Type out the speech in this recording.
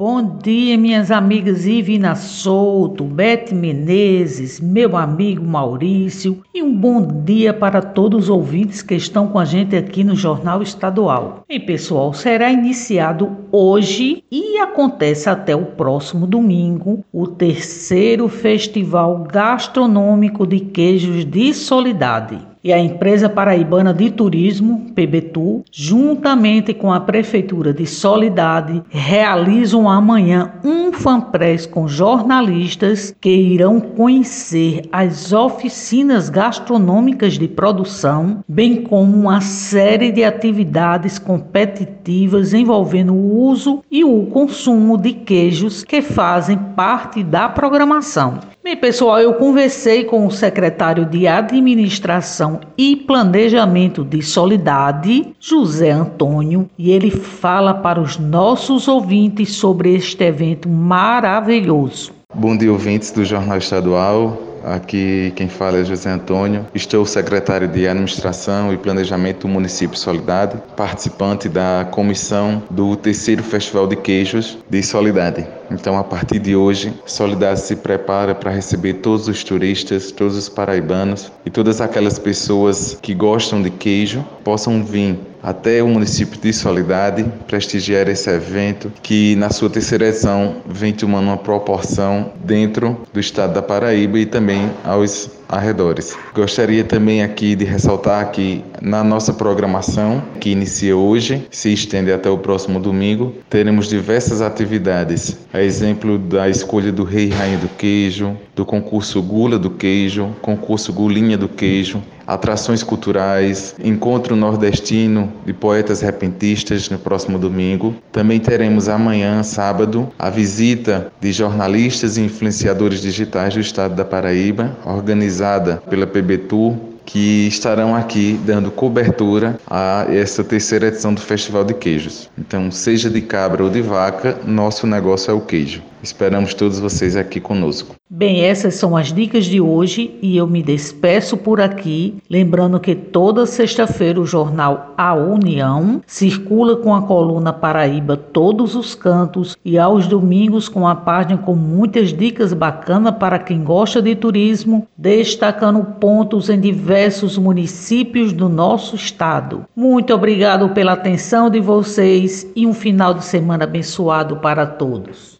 Bom dia, minhas amigas Ivina Souto, Bete Menezes, meu amigo Maurício e um bom dia para todos os ouvintes que estão com a gente aqui no Jornal Estadual. E pessoal, será iniciado hoje e acontece até o próximo domingo o terceiro Festival Gastronômico de Queijos de Solidade e a empresa paraibana de turismo, PBTU, juntamente com a prefeitura de Solidade, realizam amanhã um fanpress com jornalistas que irão conhecer as oficinas gastronômicas de produção, bem como uma série de atividades competitivas envolvendo o uso e o consumo de queijos que fazem parte da programação. Bem, pessoal, eu conversei com o secretário de Administração e Planejamento de Solidade, José Antônio, e ele fala para os nossos ouvintes sobre este evento maravilhoso. Bom dia, ouvintes do Jornal Estadual. Aqui quem fala é José Antônio. Estou secretário de Administração e Planejamento do município Solidade, participante da comissão do terceiro Festival de Queijos de Solidade. Então, a partir de hoje, Solidade se prepara para receber todos os turistas, todos os paraibanos e todas aquelas pessoas que gostam de queijo possam vir até o município de Solidade prestigiar esse evento que na sua terceira edição vem tomando uma proporção dentro do estado da Paraíba e também aos arredores. Gostaria também aqui de ressaltar que na nossa programação, que inicia hoje, se estende até o próximo domingo, teremos diversas atividades, a exemplo da escolha do Rei e Rainha do Queijo, do concurso Gula do Queijo, concurso Gulinha do Queijo, atrações culturais, encontro nordestino de poetas repentistas no próximo domingo. Também teremos amanhã, sábado, a visita de jornalistas e influenciadores digitais do estado da Paraíba, organizada pela PBTU, que estarão aqui dando cobertura a essa terceira edição do Festival de Queijos. Então, seja de cabra ou de vaca, nosso negócio é o queijo. Esperamos todos vocês aqui conosco. Bem, essas são as dicas de hoje e eu me despeço por aqui, lembrando que toda sexta-feira o jornal A União circula com a coluna Paraíba Todos os Cantos e aos domingos com a página com muitas dicas bacanas para quem gosta de turismo, destacando pontos em diversos municípios do nosso estado. Muito obrigado pela atenção de vocês e um final de semana abençoado para todos.